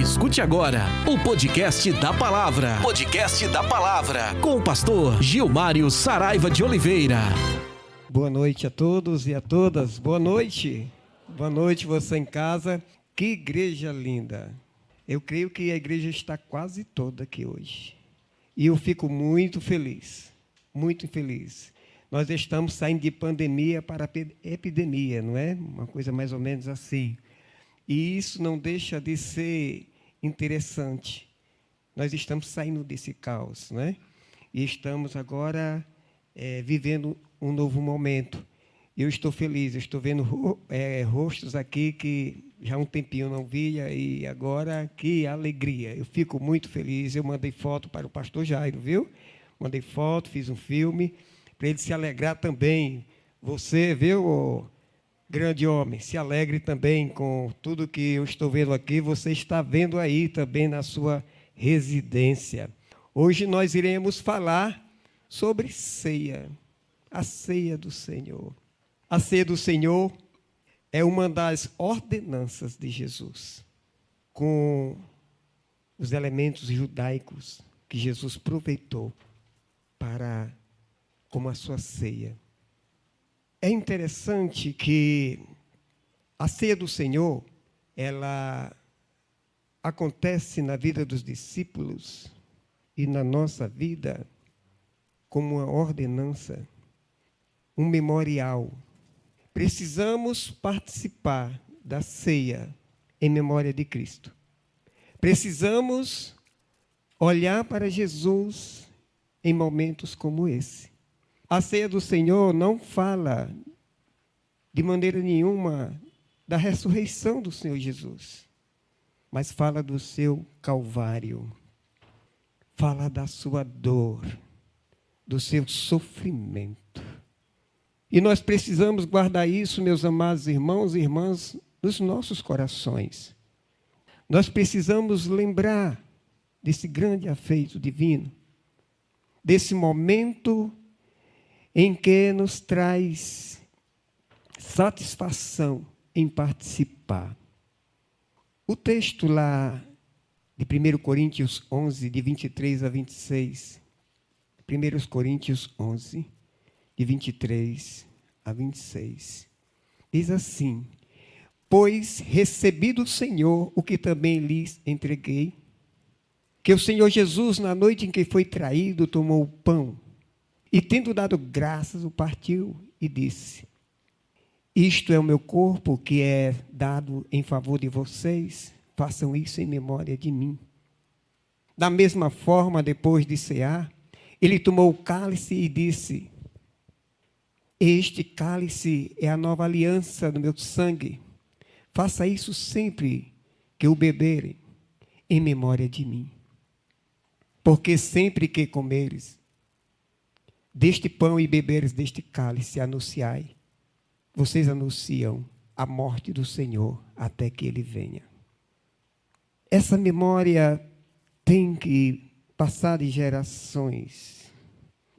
Escute agora o podcast da palavra. Podcast da palavra. Com o pastor Gilmário Saraiva de Oliveira. Boa noite a todos e a todas. Boa noite. Boa noite você em casa. Que igreja linda. Eu creio que a igreja está quase toda aqui hoje. E eu fico muito feliz. Muito feliz. Nós estamos saindo de pandemia para epidemia, não é? Uma coisa mais ou menos assim. E isso não deixa de ser interessante. Nós estamos saindo desse caos, né? E estamos agora é, vivendo um novo momento. Eu estou feliz, eu estou vendo é, rostos aqui que já há um tempinho não via e agora que alegria. Eu fico muito feliz. Eu mandei foto para o pastor Jairo, viu? Mandei foto, fiz um filme para ele se alegrar também. Você, viu? Grande homem, se alegre também com tudo que eu estou vendo aqui, você está vendo aí também na sua residência. Hoje nós iremos falar sobre ceia, a ceia do Senhor. A ceia do Senhor é uma das ordenanças de Jesus, com os elementos judaicos que Jesus aproveitou para como a sua ceia. É interessante que a ceia do Senhor, ela acontece na vida dos discípulos e na nossa vida como uma ordenança, um memorial. Precisamos participar da ceia em memória de Cristo. Precisamos olhar para Jesus em momentos como esse. A ceia do Senhor não fala de maneira nenhuma da ressurreição do Senhor Jesus, mas fala do seu calvário, fala da sua dor, do seu sofrimento. E nós precisamos guardar isso, meus amados irmãos e irmãs, nos nossos corações. Nós precisamos lembrar desse grande afeito divino, desse momento em que nos traz satisfação em participar. O texto lá de 1 Coríntios 11, de 23 a 26. 1 Coríntios 11, de 23 a 26. Diz assim: Pois recebi do Senhor o que também lhes entreguei, que o Senhor Jesus, na noite em que foi traído, tomou o pão e tendo dado graças, o partiu e disse: Isto é o meu corpo que é dado em favor de vocês, façam isso em memória de mim. Da mesma forma, depois de cear, ele tomou o cálice e disse: Este cálice é a nova aliança do meu sangue. Faça isso sempre que o beberem, em memória de mim. Porque sempre que comeres deste pão e beberes deste cálice, anunciai. Vocês anunciam a morte do Senhor até que ele venha. Essa memória tem que passar de gerações,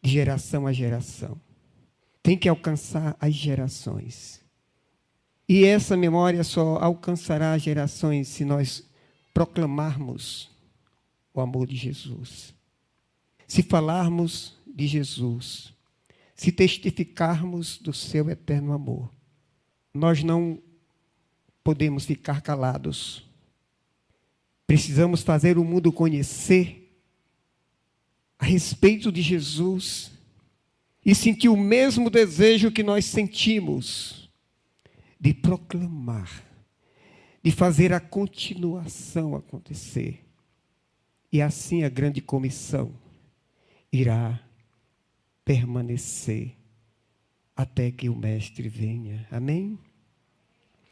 de geração a geração. Tem que alcançar as gerações. E essa memória só alcançará as gerações se nós proclamarmos o amor de Jesus. Se falarmos de Jesus, se testificarmos do seu eterno amor, nós não podemos ficar calados. Precisamos fazer o mundo conhecer a respeito de Jesus e sentir o mesmo desejo que nós sentimos de proclamar, de fazer a continuação acontecer. E assim a grande comissão irá permanecer até que o Mestre venha. Amém?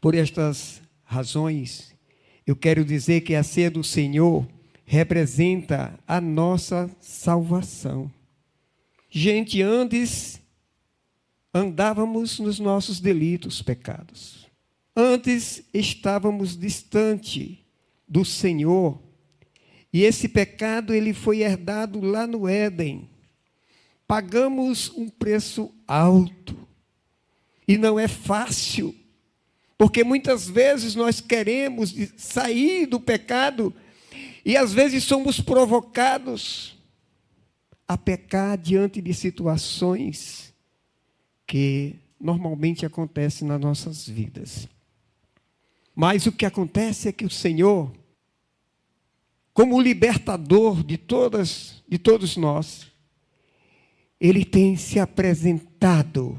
Por estas razões, eu quero dizer que a ceia do Senhor representa a nossa salvação. Gente, antes andávamos nos nossos delitos, pecados. Antes estávamos distante do Senhor. E esse pecado ele foi herdado lá no Éden pagamos um preço alto. E não é fácil, Porque muitas vezes nós queremos sair do pecado e às vezes somos provocados a pecar diante de situações que normalmente acontecem nas nossas vidas. Mas o que acontece é que o Senhor, como libertador de todas, de todos nós, ele tem se apresentado,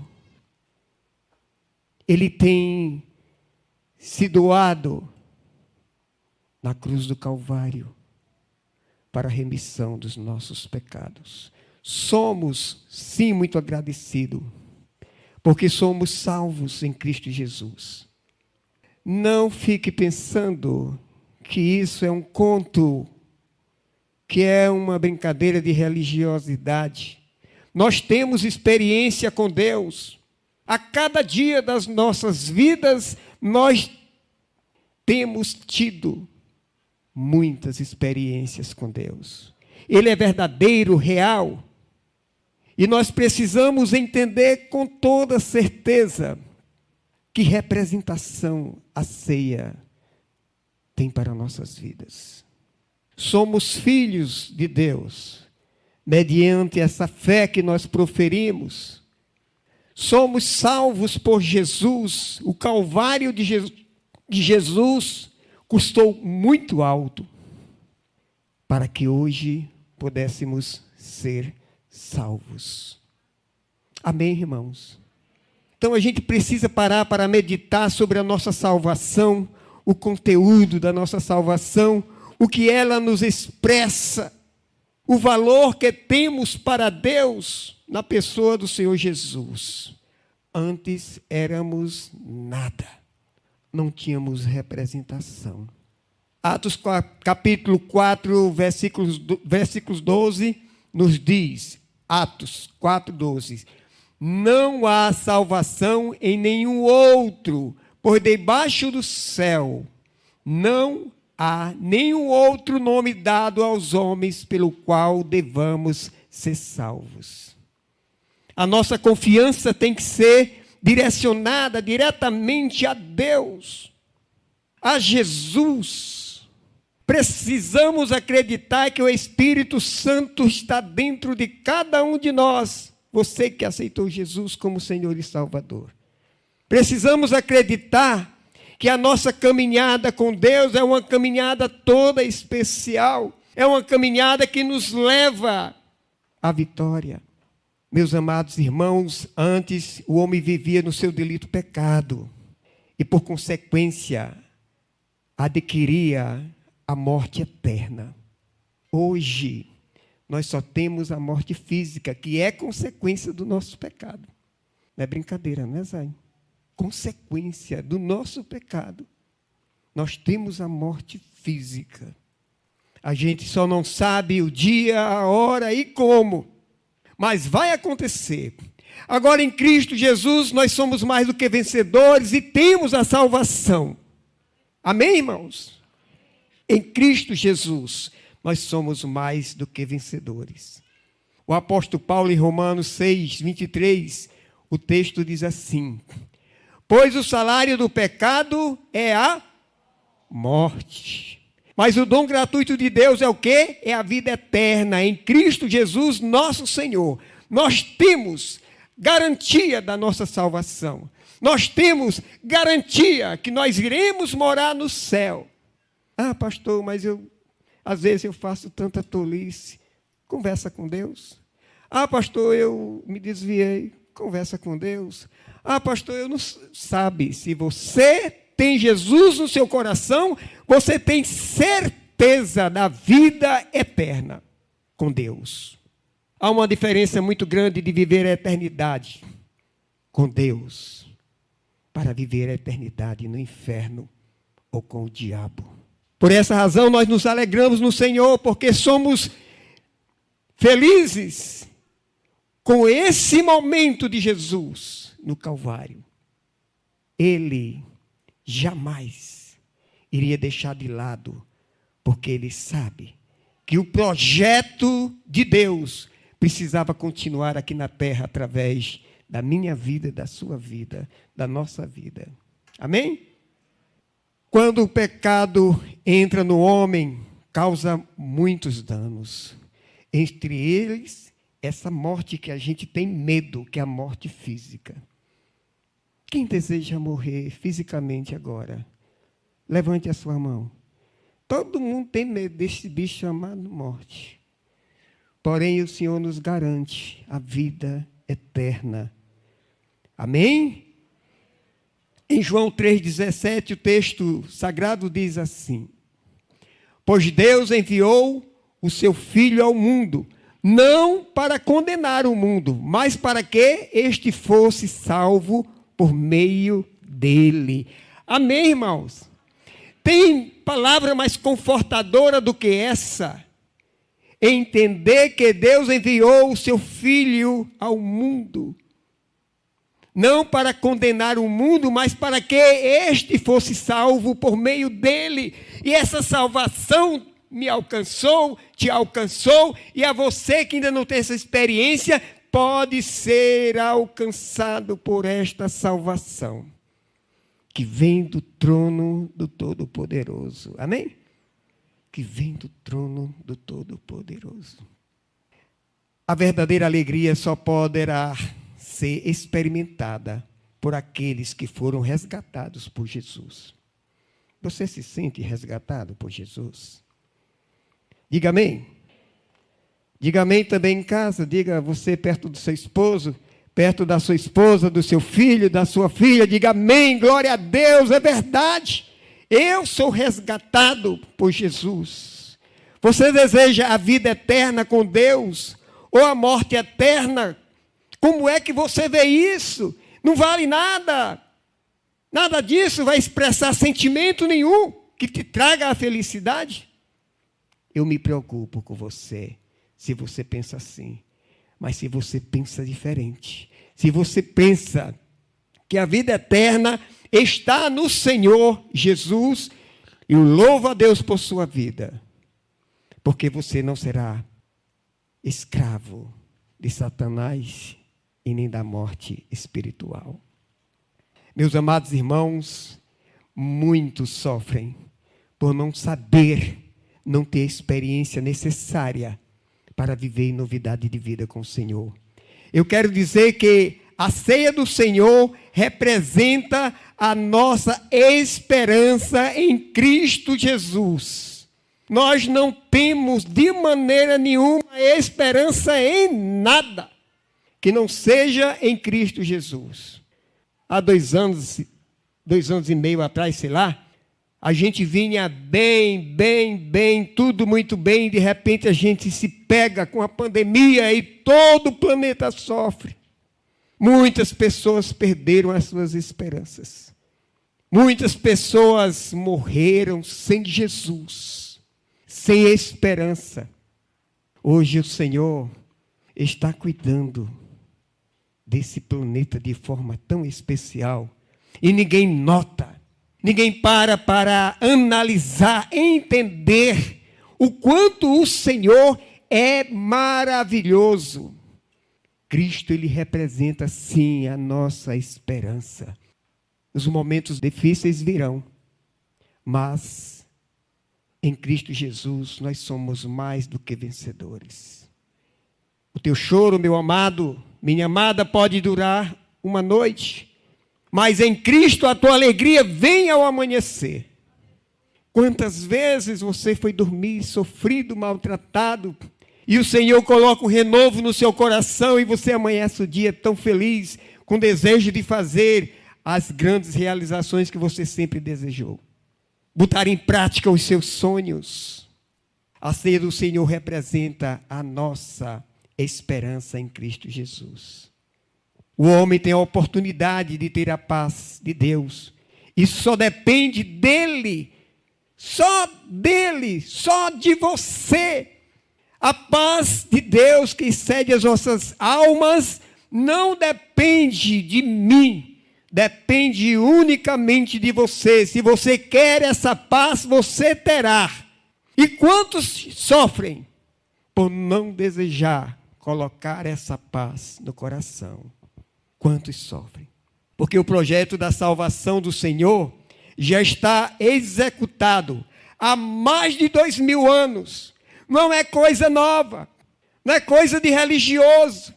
ele tem se doado na cruz do Calvário para a remissão dos nossos pecados. Somos, sim, muito agradecidos, porque somos salvos em Cristo Jesus. Não fique pensando que isso é um conto, que é uma brincadeira de religiosidade. Nós temos experiência com Deus. A cada dia das nossas vidas, nós temos tido muitas experiências com Deus. Ele é verdadeiro, real. E nós precisamos entender com toda certeza que representação a ceia tem para nossas vidas. Somos filhos de Deus, mediante essa fé que nós proferimos somos salvos por Jesus. O Calvário de Jesus, custou muito alto para que hoje pudéssemos ser salvos. Amém, irmãos? Então a gente precisa parar para meditar sobre a nossa salvação, o conteúdo da nossa salvação, o que ela nos expressa, o valor que temos para Deus na pessoa do Senhor Jesus. Antes éramos nada, não tínhamos representação. Atos capítulo 4, versículos, versículos 12, nos diz, Atos 4, 12: Não há salvação em nenhum outro, por debaixo do céu não há nenhum outro nome dado aos homens pelo qual devamos ser salvos. A nossa confiança tem que ser direcionada diretamente a Deus, a Jesus. Precisamos acreditar que o Espírito Santo está dentro de cada um de nós, você que aceitou Jesus como Senhor e Salvador. Precisamos acreditar que a nossa caminhada com Deus é uma caminhada toda especial, é uma caminhada que nos leva à vitória. Meus amados irmãos, antes o homem vivia no seu delito pecado e, por consequência, adquiria a morte eterna. Hoje, nós só temos a morte física, que é consequência do nosso pecado. Não é brincadeira, não é, Zay? Consequência do nosso pecado. Nós temos a morte física. A gente só não sabe o dia, a hora e como mas vai acontecer. Agora em Cristo Jesus nós somos mais do que vencedores e temos a salvação. Amém, irmãos? Em Cristo Jesus nós somos mais do que vencedores. O apóstolo Paulo em Romanos 6, 23, o texto diz assim: Pois o salário do pecado é a morte. Mas o dom gratuito de Deus é o quê? É a vida eterna em Cristo Jesus, nosso Senhor. Nós temos garantia da nossa salvação. Nós temos garantia que nós iremos morar no céu. Ah, pastor, mas eu às vezes eu faço tanta tolice. Conversa com Deus. Ah, pastor, eu me desviei. Conversa com Deus. Ah, pastor, eu não sabe se você tem Jesus no seu coração, você tem certeza da vida eterna com Deus. Há uma diferença muito grande de viver a eternidade com Deus para viver a eternidade no inferno ou com o diabo. Por essa razão, nós nos alegramos no Senhor, porque somos felizes com esse momento de Jesus no Calvário. Ele jamais iria deixar de lado, porque ele sabe que o projeto de Deus precisava continuar aqui na terra através da minha vida, da sua vida, da nossa vida. Amém? Quando o pecado entra no homem, causa muitos danos. Entre eles, essa morte que a gente tem medo, que é a morte física. Quem deseja morrer fisicamente agora? Levante a sua mão. Todo mundo tem medo desse bicho chamado morte. Porém, o Senhor nos garante a vida eterna. Amém? Em João 3,17, o texto sagrado diz assim: Pois Deus enviou o seu Filho ao mundo, não para condenar o mundo, mas para que este fosse salvo por meio dele. Amém, irmãos? Tem palavra mais confortadora do que essa? Entender que Deus enviou o seu Filho ao mundo não para condenar o mundo, mas para que este fosse salvo por meio dele. E essa salvação me alcançou, te alcançou, e a você que ainda não tem essa experiência, pode ser alcançado por esta salvação, que vem do trono do Todo-Poderoso. Amém? Que vem do trono do Todo-Poderoso. A verdadeira alegria só poderá ser experimentada por aqueles que foram resgatados por Jesus. Você se sente resgatado por Jesus? Diga amém. Diga amém também em casa. Diga você perto do seu esposo, perto da sua esposa, do seu filho, da sua filha. Diga amém. Glória a Deus. É verdade. Eu sou resgatado por Jesus. Você deseja a vida eterna com Deus ou a morte eterna como é que você vê isso? Não vale nada. Nada disso vai expressar sentimento nenhum que te traga a felicidade. Eu me preocupo com você, se você pensa assim. Mas se você pensa diferente, se você pensa que a vida eterna está no Senhor Jesus, eu louvo a Deus por sua vida, porque você não será escravo de Satanás e nem da morte espiritual. Meus amados irmãos, muitos sofrem por não saber, não ter a experiência necessária para viver em novidade de vida com o Senhor. Eu quero dizer que a ceia do Senhor representa a nossa esperança em Cristo Jesus. Nós não temos de maneira nenhuma esperança em nada que não seja em Cristo Jesus. Há dois anos, dois anos e meio atrás, sei lá, a gente vinha bem, bem, bem, tudo muito bem, e de repente a gente se pega com a pandemia e todo o planeta sofre. Muitas pessoas perderam as suas esperanças. Muitas pessoas morreram sem Jesus, sem esperança. Hoje o Senhor está cuidando desse planeta de forma tão especial e ninguém nota, ninguém para para analisar, entender o quanto o Senhor é maravilhoso. Cristo ele representa sim a nossa esperança. Os momentos difíceis virão, mas em Cristo Jesus nós somos mais do que vencedores. O teu choro, meu amado, minha amada, pode durar uma noite, mas em Cristo a tua alegria vem ao amanhecer. Quantas vezes você foi dormir sofrido, maltratado, e o Senhor coloca um renovo no seu coração e você amanhece o dia tão feliz, com desejo de fazer as grandes realizações que você sempre desejou. Botar em prática os seus sonhos. A ceia do Senhor representa a nossa esperança em Cristo Jesus. O homem tem a oportunidade de ter a paz de Deus. Isso só depende dele, só dele, só de você. A paz de Deus que excede as nossas almas não depende de mim, depende unicamente de você. Se você quer essa paz, você terá. E quantos sofrem por não desejar colocar essa paz no coração. Quantos sofrem? Porque o projeto da salvação do Senhor já está executado há mais de dois mil anos. Não é coisa nova, não é coisa de religioso.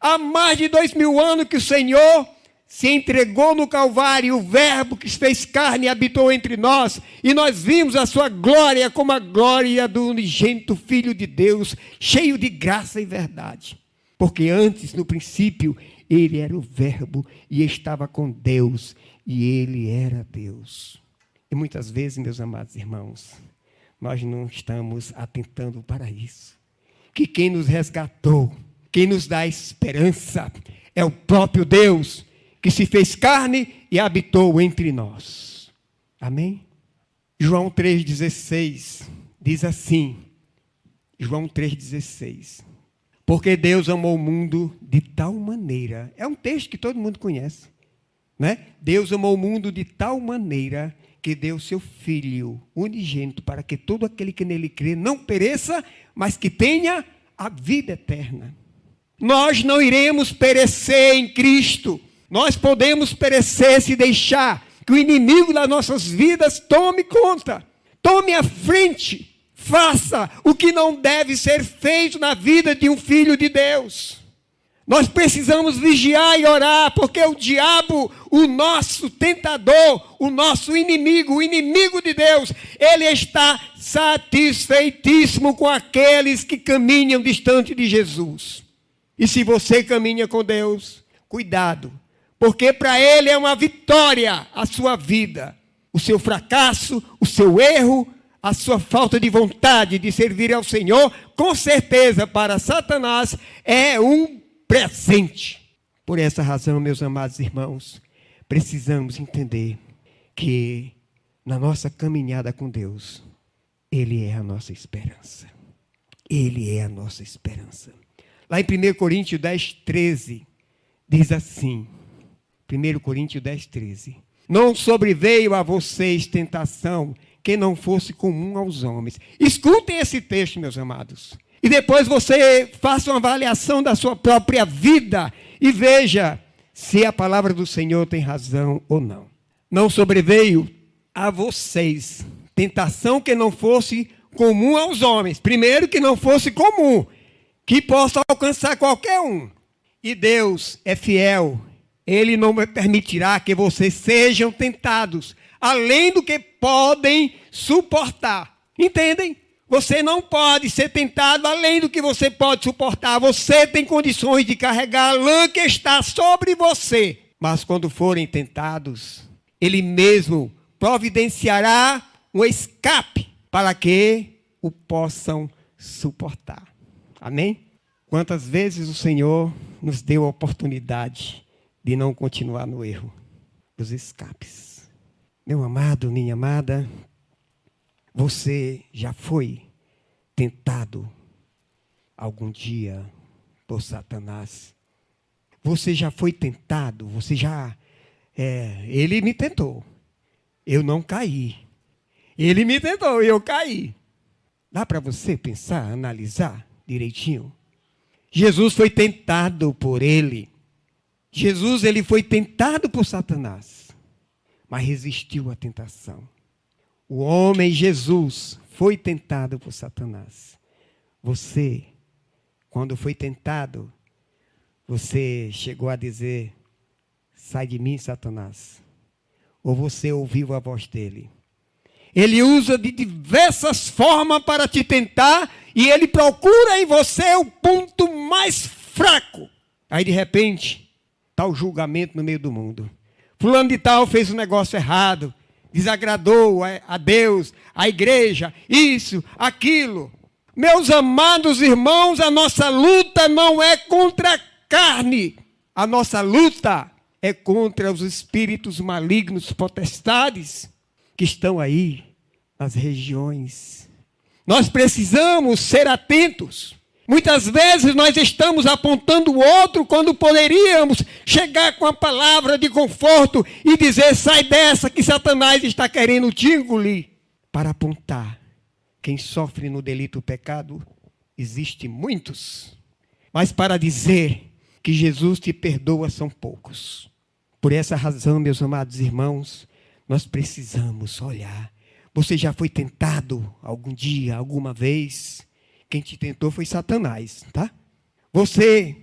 Há mais de dois mil anos que o Senhor se entregou no Calvário, o Verbo que fez carne e habitou entre nós, e nós vimos a sua glória como a glória do unigênito Filho de Deus, cheio de graça e verdade. Porque antes, no princípio, ele era o Verbo e estava com Deus, e ele era Deus. E muitas vezes, meus amados irmãos, nós não estamos atentando para isso. Que quem nos resgatou, quem nos dá esperança, é o próprio Deus que se fez carne e habitou entre nós. Amém? João 3,16 diz assim: João 3,16. Porque Deus amou o mundo de tal maneira. É um texto que todo mundo conhece. Né? Deus amou o mundo de tal maneira que deu seu Filho unigênito para que todo aquele que nele crê não pereça, mas que tenha a vida eterna. Nós não iremos perecer em Cristo. Nós podemos perecer se deixar que o inimigo das nossas vidas tome conta, tome a frente, faça o que não deve ser feito na vida de um filho de Deus. Nós precisamos vigiar e orar, porque o diabo, o nosso tentador, o nosso inimigo, o inimigo de Deus, ele está satisfeitíssimo com aqueles que caminham distante de Jesus. E se você caminha com Deus, cuidado, porque para ele é uma vitória a sua vida, o seu fracasso, o seu erro, a sua falta de vontade de servir ao Senhor, com certeza para Satanás é um presente. Por essa razão, meus amados irmãos, precisamos entender que na nossa caminhada com Deus, Ele é a nossa esperança. Ele é a nossa esperança. Lá em 1 Coríntios 10, 13, diz assim: 1 Coríntios 10, 13. Não sobreveio a vocês tentação que não fosse comum aos homens. Escutem esse texto, meus amados. E depois você faça uma avaliação da sua própria vida e veja se a palavra do Senhor tem razão ou não. Não sobreveio a vocês tentação que não fosse comum aos homens. Primeiro, que não fosse comum, que possa alcançar qualquer um. E Deus é fiel, Ele não permitirá que vocês sejam tentados, além do que podem suportar. Entendem? Você não pode ser tentado além do que você pode suportar. Você tem condições de carregar a lã que está sobre você. Mas quando forem tentados, Ele mesmo providenciará um escape para que o possam suportar. Amém? Quantas vezes o Senhor nos deu a oportunidade de não continuar no erro, os escapes. Meu amado, minha amada, você já foi tentado algum dia por Satanás? Você já foi tentado? Você já. É, ele me tentou. Eu não caí. Ele me tentou e eu caí. Dá para você pensar, analisar direitinho? Jesus foi tentado por ele. Jesus ele foi tentado por Satanás, mas resistiu à tentação. O homem Jesus foi tentado por Satanás. Você, quando foi tentado, você chegou a dizer: Sai de mim, Satanás. Ou você ouviu a voz dele? Ele usa de diversas formas para te tentar e ele procura em você o ponto mais fraco. Aí de repente, está o julgamento no meio do mundo. Fulano de tal fez um negócio errado desagradou a Deus, a igreja, isso, aquilo. Meus amados irmãos, a nossa luta não é contra a carne, a nossa luta é contra os espíritos malignos potestades que estão aí nas regiões. Nós precisamos ser atentos. Muitas vezes nós estamos apontando o outro quando poderíamos chegar com a palavra de conforto e dizer: sai dessa que Satanás está querendo te engolir. Para apontar quem sofre no delito pecado, existe muitos. Mas para dizer que Jesus te perdoa são poucos. Por essa razão, meus amados irmãos, Nós precisamos olhar. Você já foi tentado algum dia, alguma vez? Quem te tentou foi Satanás, tá? Você,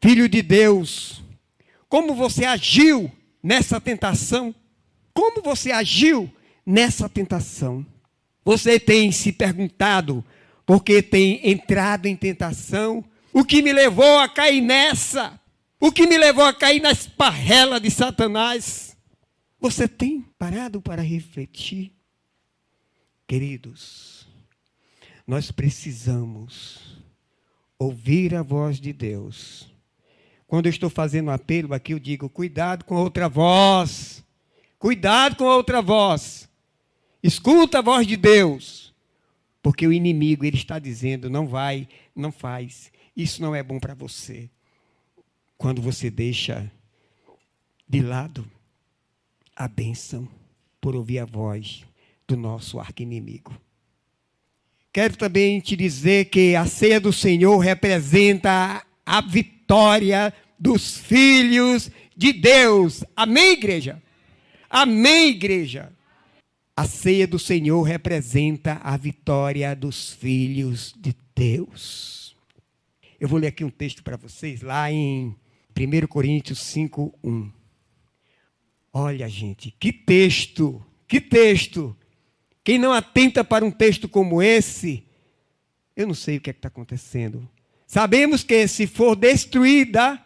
filho de Deus, como você agiu nessa tentação? Como você agiu nessa tentação? Você tem se perguntado porque tem entrado em tentação? O que me levou a cair nessa? O que me levou a cair na esparrela de Satanás? Você tem parado para refletir? Queridos, nós precisamos ouvir a voz de Deus. Quando eu estou fazendo um apelo aqui, eu digo: cuidado com outra voz. Cuidado com outra voz. Escuta a voz de Deus. Porque o inimigo, ele está dizendo: não vai, não faz. Isso não é bom para você. Quando você deixa de lado a bênção por ouvir a voz do nosso arqui-inimigo. Quero também te dizer que a ceia do Senhor representa a vitória dos filhos de Deus. Amém, igreja? Amém, igreja? A ceia do Senhor representa a vitória dos filhos de Deus. Eu vou ler aqui um texto para vocês, lá em 1 Coríntios 5, 1. Olha, gente, que texto, que texto. Quem não atenta para um texto como esse, eu não sei o que é está acontecendo. Sabemos que se for destruída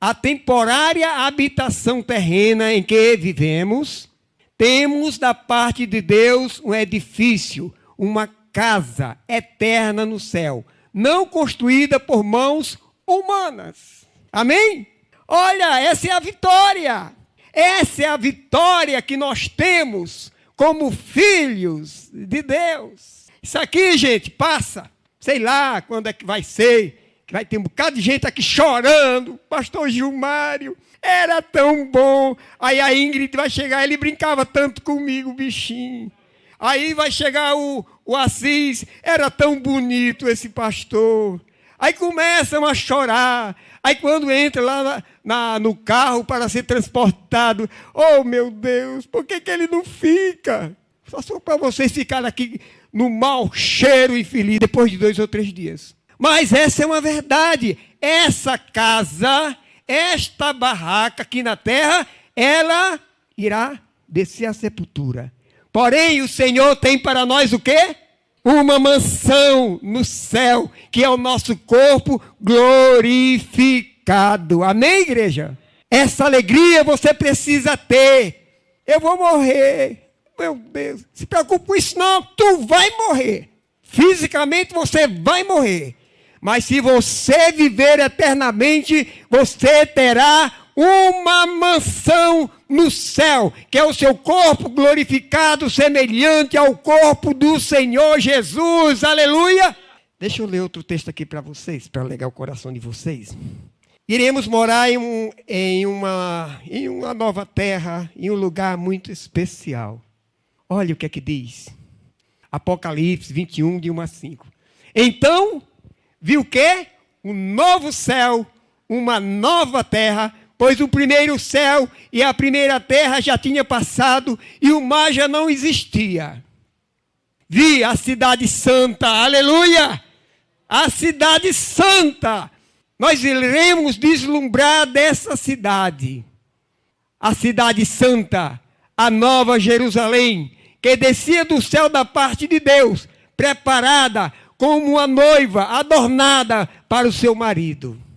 a temporária habitação terrena em que vivemos, temos da parte de Deus um edifício, uma casa eterna no céu, não construída por mãos humanas. Amém? Olha, essa é a vitória. Essa é a vitória que nós temos como filhos de Deus. Isso aqui, gente, passa. Sei lá quando é que vai ser. Que vai ter um bocado de gente aqui chorando. Pastor Gilmário, era tão bom. Aí a Ingrid vai chegar, ele brincava tanto comigo, bichinho. Aí vai chegar o, o Assis, era tão bonito esse pastor. Aí começam a chorar. Aí quando entra lá na, na, no carro para ser transportado, oh meu Deus, por que, que ele não fica? Só, só para vocês ficarem aqui no mau cheiro infeliz depois de dois ou três dias. Mas essa é uma verdade. Essa casa, esta barraca aqui na terra, ela irá descer à sepultura. Porém, o Senhor tem para nós o quê? Uma mansão no céu, que é o nosso corpo glorificado. Amém, igreja? Essa alegria você precisa ter. Eu vou morrer. Meu Deus, se preocupe com isso não, tu vai morrer. Fisicamente você vai morrer. Mas se você viver eternamente, você terá uma mansão no céu, que é o seu corpo glorificado, semelhante ao corpo do Senhor Jesus. Aleluia! Deixa eu ler outro texto aqui para vocês, para alegar o coração de vocês. Iremos morar em, um, em, uma, em uma nova terra, em um lugar muito especial. Olha o que é que diz. Apocalipse 21, de 1 a 5. Então, viu o quê? Um novo céu, uma nova terra, pois o primeiro céu e a primeira terra já tinha passado e o mar já não existia. Vi a cidade santa, aleluia! A cidade santa. Nós iremos deslumbrar dessa cidade. A cidade santa, a nova Jerusalém, que descia do céu da parte de Deus, preparada como uma noiva adornada para o seu marido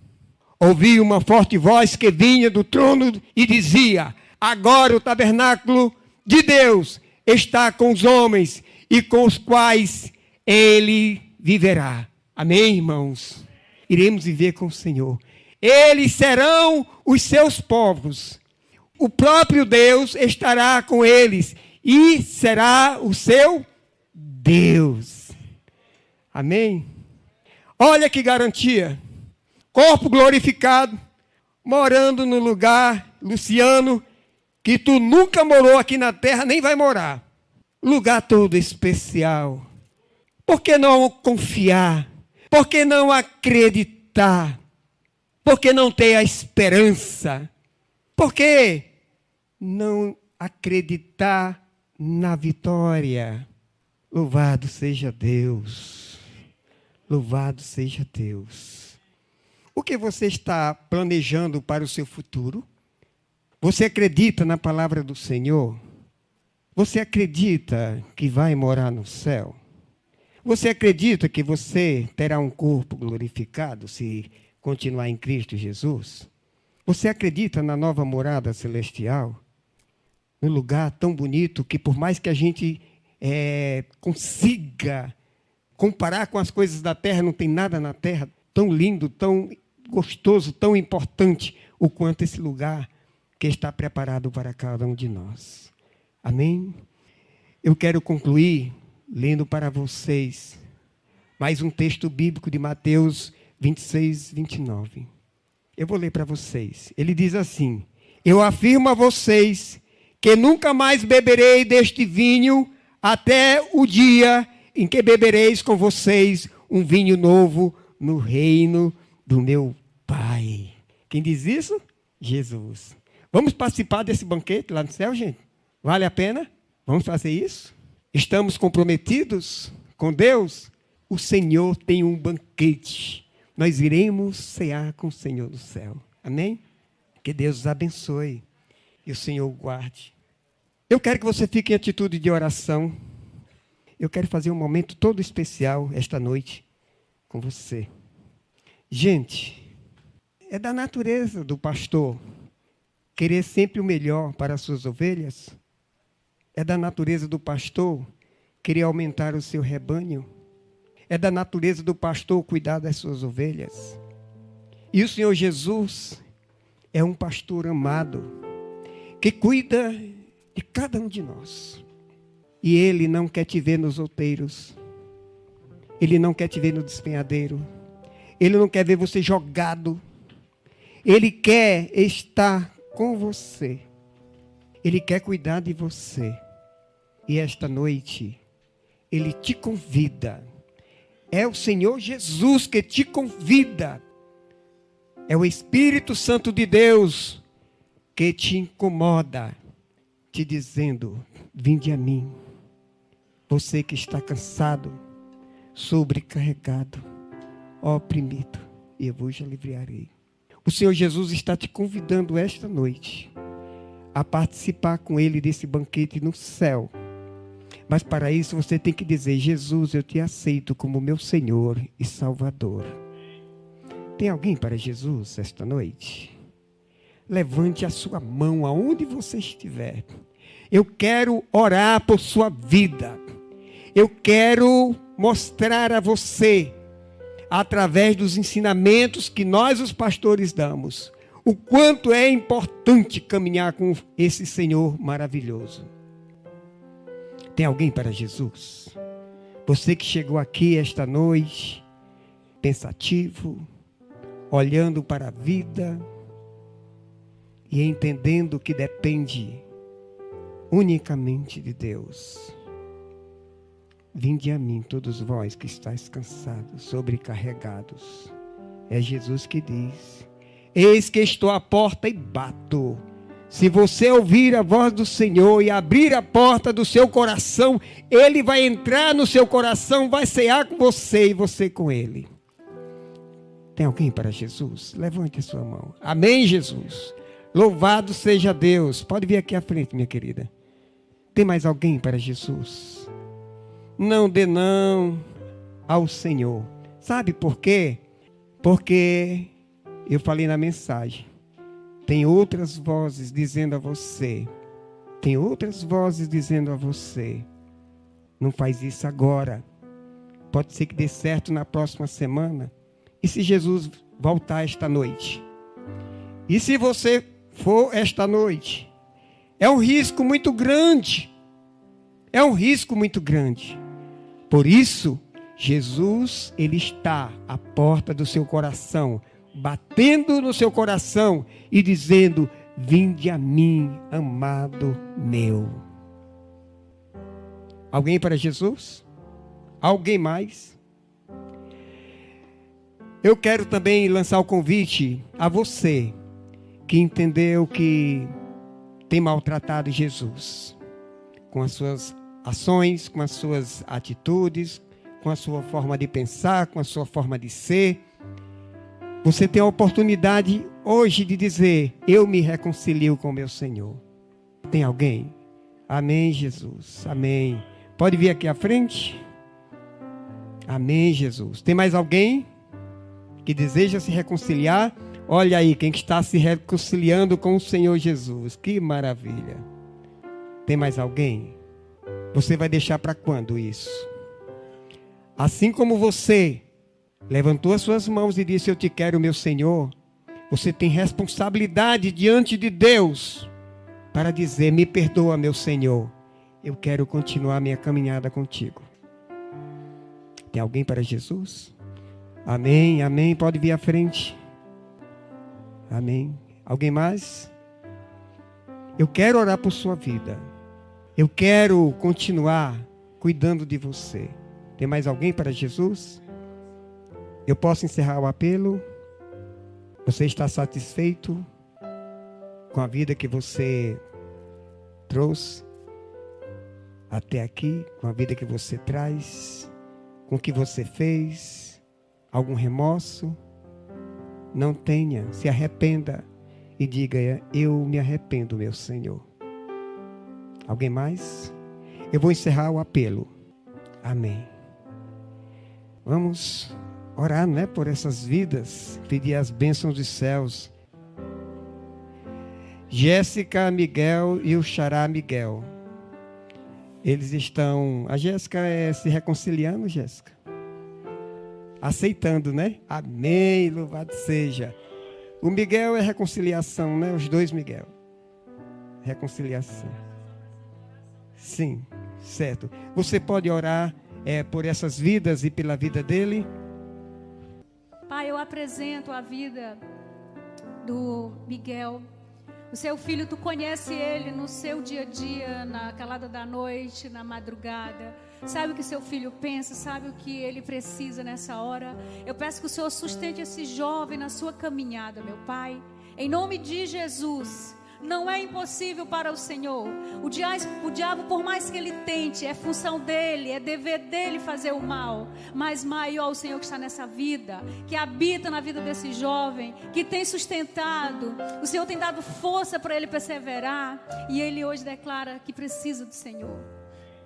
ouvi uma forte voz que vinha do trono e dizia: Agora o tabernáculo de Deus está com os homens e com os quais ele viverá. Amém, irmãos? Iremos viver com o Senhor. Eles serão os seus povos. O próprio Deus estará com eles e será o seu Deus. Amém? Olha que garantia corpo glorificado, morando no lugar, Luciano, que tu nunca morou aqui na terra, nem vai morar. Lugar todo especial. Por que não confiar? Por que não acreditar? Por que não ter a esperança? Por que não acreditar na vitória. Louvado seja Deus. Louvado seja Deus. O que você está planejando para o seu futuro? Você acredita na palavra do Senhor? Você acredita que vai morar no céu? Você acredita que você terá um corpo glorificado se continuar em Cristo Jesus? Você acredita na nova morada celestial? Um lugar tão bonito que, por mais que a gente é, consiga comparar com as coisas da terra, não tem nada na terra tão lindo, tão gostoso, tão importante, o quanto esse lugar que está preparado para cada um de nós. Amém? Eu quero concluir lendo para vocês mais um texto bíblico de Mateus 26, 29. Eu vou ler para vocês. Ele diz assim: Eu afirmo a vocês que nunca mais beberei deste vinho até o dia em que bebereis com vocês um vinho novo no reino do meu. Quem diz isso? Jesus. Vamos participar desse banquete lá no céu, gente? Vale a pena? Vamos fazer isso? Estamos comprometidos com Deus? O Senhor tem um banquete. Nós iremos cear com o Senhor do céu. Amém? Que Deus os abençoe e o Senhor o guarde. Eu quero que você fique em atitude de oração. Eu quero fazer um momento todo especial esta noite com você. Gente, é da natureza do pastor querer sempre o melhor para as suas ovelhas. É da natureza do pastor querer aumentar o seu rebanho. É da natureza do pastor cuidar das suas ovelhas. E o Senhor Jesus é um pastor amado que cuida de cada um de nós. E Ele não quer te ver nos outeiros. Ele não quer te ver no despenhadeiro. Ele não quer ver você jogado. Ele quer estar com você. Ele quer cuidar de você. E esta noite, Ele te convida. É o Senhor Jesus que te convida. É o Espírito Santo de Deus que te incomoda te dizendo: Vinde a mim, você que está cansado, sobrecarregado, oprimido, e eu vos aliviarei. O Senhor Jesus está te convidando esta noite a participar com Ele desse banquete no céu. Mas para isso você tem que dizer: Jesus, eu te aceito como meu Senhor e Salvador. Tem alguém para Jesus esta noite? levante a sua mão aonde você estiver. Eu quero orar por sua vida. Eu quero mostrar a você, através dos ensinamentos que nós, os pastores, damos, o quanto é importante caminhar com esse Senhor maravilhoso. Tem alguém para Jesus? Você que chegou aqui esta noite, pensativo, olhando para a vida, e entendendo que depende unicamente de Deus. Vinde a mim, todos vós que estáis cansados, sobrecarregados. É Jesus que diz: Eis que estou à porta e bato. Se você ouvir a voz do Senhor e abrir a porta do seu coração, Ele vai entrar no seu coração, vai cear com você e você com Ele. Tem alguém para Jesus? Levante a sua mão. Amém, Jesus. Louvado seja Deus. Pode vir aqui à frente, minha querida. Tem mais alguém para Jesus? Não dê não ao Senhor. Sabe por quê? Porque eu falei na mensagem. Tem outras vozes dizendo a você. Tem outras vozes dizendo a você. Não faz isso agora. Pode ser que dê certo na próxima semana. E se Jesus voltar esta noite? E se você for esta noite. É um risco muito grande. É um risco muito grande. Por isso, Jesus, ele está à porta do seu coração, batendo no seu coração e dizendo: Vinde a mim, amado meu. Alguém para Jesus? Alguém mais? Eu quero também lançar o convite a você que entendeu que tem maltratado Jesus com as suas ações, com as suas atitudes, com a sua forma de pensar, com a sua forma de ser. Você tem a oportunidade hoje de dizer: Eu me reconcilio com meu Senhor. Tem alguém? Amém, Jesus. Amém. Pode vir aqui à frente? Amém, Jesus. Tem mais alguém que deseja se reconciliar? Olha aí, quem está se reconciliando com o Senhor Jesus. Que maravilha. Tem mais alguém? Você vai deixar para quando isso? Assim como você levantou as suas mãos e disse: Eu te quero, meu Senhor. Você tem responsabilidade diante de Deus para dizer: Me perdoa, meu Senhor. Eu quero continuar minha caminhada contigo. Tem alguém para Jesus? Amém, amém. Pode vir à frente. Amém. Alguém mais? Eu quero orar por sua vida. Eu quero continuar cuidando de você. Tem mais alguém para Jesus? Eu posso encerrar o apelo? Você está satisfeito com a vida que você trouxe até aqui, com a vida que você traz, com o que você fez? Algum remorso? Não tenha, se arrependa e diga: Eu me arrependo, meu Senhor. Alguém mais? Eu vou encerrar o apelo. Amém. Vamos orar, né, por essas vidas, pedir as bênçãos dos céus. Jéssica, Miguel e o Xará Miguel. Eles estão. A Jéssica é se reconciliando, Jéssica? Aceitando, né? Amém, louvado seja. O Miguel é reconciliação, né? Os dois Miguel. Reconciliação. Sim, certo. Você pode orar é, por essas vidas e pela vida dele? Pai, eu apresento a vida do Miguel. O seu filho, tu conhece ele no seu dia a dia, na calada da noite, na madrugada. Sabe o que seu filho pensa, sabe o que ele precisa nessa hora. Eu peço que o Senhor sustente esse jovem na sua caminhada, meu Pai. Em nome de Jesus não é impossível para o Senhor. O diabo, o diabo, por mais que ele tente, é função dele, é dever dele fazer o mal. Mas maior o Senhor que está nessa vida, que habita na vida desse jovem, que tem sustentado. O Senhor tem dado força para ele perseverar. E ele hoje declara que precisa do Senhor.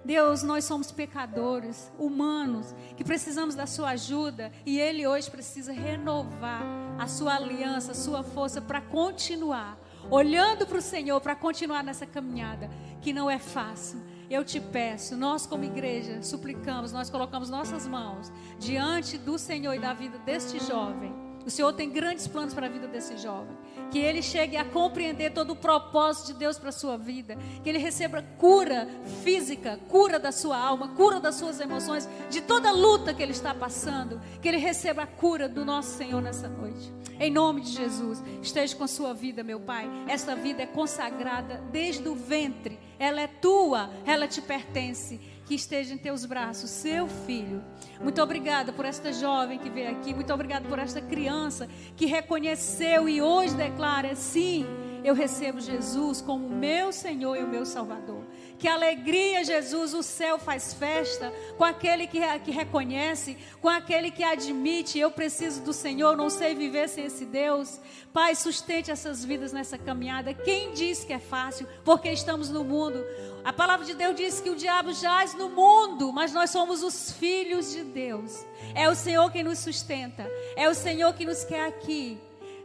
Deus, nós somos pecadores, humanos, que precisamos da Sua ajuda e Ele hoje precisa renovar a Sua aliança, a Sua força para continuar olhando para o Senhor para continuar nessa caminhada, que não é fácil. Eu te peço, nós como igreja suplicamos, nós colocamos nossas mãos diante do Senhor e da vida deste jovem. O Senhor tem grandes planos para a vida desse jovem. Que ele chegue a compreender todo o propósito de Deus para a sua vida, que ele receba cura física, cura da sua alma, cura das suas emoções, de toda luta que ele está passando, que ele receba a cura do nosso Senhor nessa noite. Em nome de Jesus, esteja com a sua vida, meu Pai. Esta vida é consagrada desde o ventre, ela é tua, ela te pertence que esteja em teus braços, seu filho. Muito obrigada por esta jovem que veio aqui, muito obrigada por esta criança que reconheceu e hoje declara: sim, eu recebo Jesus como meu Senhor e o meu Salvador. Que alegria, Jesus, o céu faz festa com aquele que, que reconhece, com aquele que admite: eu preciso do Senhor, não sei viver sem esse Deus. Pai, sustente essas vidas nessa caminhada. Quem diz que é fácil? Porque estamos no mundo. A palavra de Deus diz que o diabo jaz no mundo, mas nós somos os filhos de Deus. É o Senhor quem nos sustenta, é o Senhor que nos quer aqui.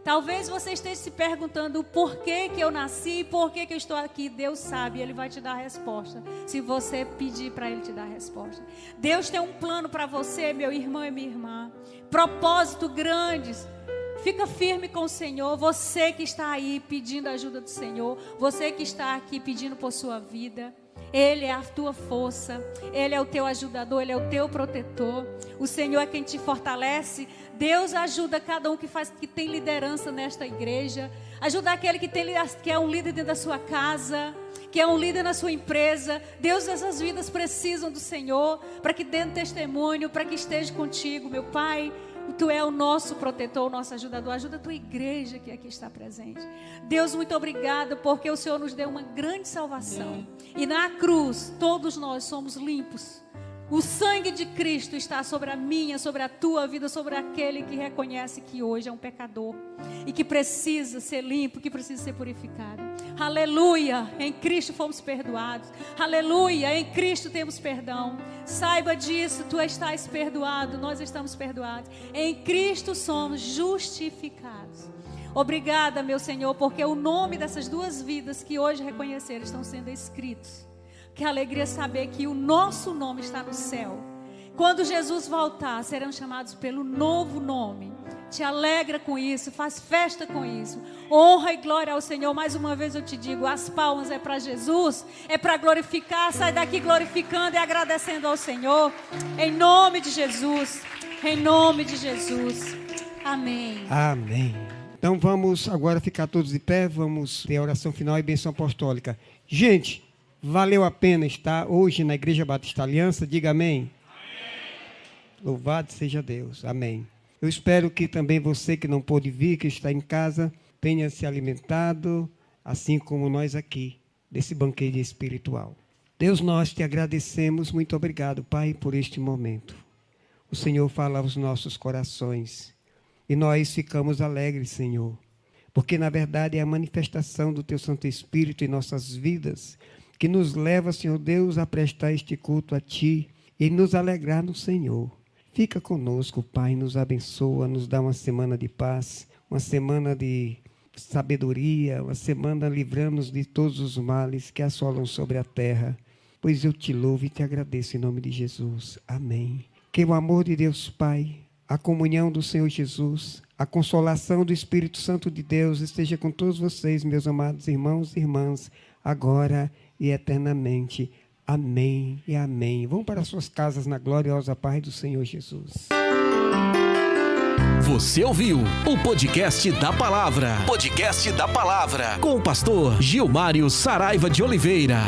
Talvez você esteja se perguntando por que, que eu nasci, por que, que eu estou aqui. Deus sabe, Ele vai te dar a resposta. Se você pedir para Ele te dar a resposta. Deus tem um plano para você, meu irmão e minha irmã. Propósito grandes. Fica firme com o Senhor. Você que está aí pedindo a ajuda do Senhor. Você que está aqui pedindo por sua vida. Ele é a tua força, Ele é o teu ajudador, Ele é o teu protetor. O Senhor é quem te fortalece. Deus ajuda cada um que faz, que tem liderança nesta igreja. Ajuda aquele que, tem, que é um líder dentro da sua casa, que é um líder na sua empresa. Deus, essas vidas precisam do Senhor para que dê um testemunho, para que esteja contigo, meu Pai. Tu é o nosso protetor, o nosso ajudador. Ajuda a tua igreja que aqui está presente. Deus, muito obrigado porque o Senhor nos deu uma grande salvação. E na cruz, todos nós somos limpos. O sangue de Cristo está sobre a minha, sobre a tua vida, sobre aquele que reconhece que hoje é um pecador e que precisa ser limpo, que precisa ser purificado. Aleluia! Em Cristo fomos perdoados. Aleluia! Em Cristo temos perdão. Saiba disso, tu estás perdoado, nós estamos perdoados. Em Cristo somos justificados. Obrigada, meu Senhor, porque o nome dessas duas vidas que hoje reconheceram estão sendo escritos que alegria saber que o nosso nome está no céu. Quando Jesus voltar, serão chamados pelo novo nome. Te alegra com isso, faz festa com isso. Honra e glória ao Senhor. Mais uma vez eu te digo: as palmas é para Jesus, é para glorificar. Sai daqui glorificando e agradecendo ao Senhor. Em nome de Jesus. Em nome de Jesus. Amém. Amém. Então vamos agora ficar todos de pé. Vamos ter a oração final e benção apostólica. Gente. Valeu a pena estar hoje na Igreja Batista Aliança? Diga amém. amém. Louvado seja Deus. Amém. Eu espero que também você que não pôde vir, que está em casa, tenha se alimentado, assim como nós aqui, desse banquete espiritual. Deus, nós te agradecemos. Muito obrigado, Pai, por este momento. O Senhor fala aos nossos corações e nós ficamos alegres, Senhor, porque na verdade é a manifestação do Teu Santo Espírito em nossas vidas que nos leva, Senhor Deus, a prestar este culto a Ti e nos alegrar no Senhor. Fica conosco, Pai, nos abençoa, nos dá uma semana de paz, uma semana de sabedoria, uma semana livrando-nos de todos os males que assolam sobre a terra. Pois eu te louvo e te agradeço em nome de Jesus. Amém. Que o amor de Deus Pai, a comunhão do Senhor Jesus, a consolação do Espírito Santo de Deus esteja com todos vocês, meus amados irmãos e irmãs, agora e eternamente. Amém e amém. Vão para suas casas na gloriosa paz do Senhor Jesus. Você ouviu o podcast da palavra. Podcast da palavra. Com o pastor Gilmário Saraiva de Oliveira.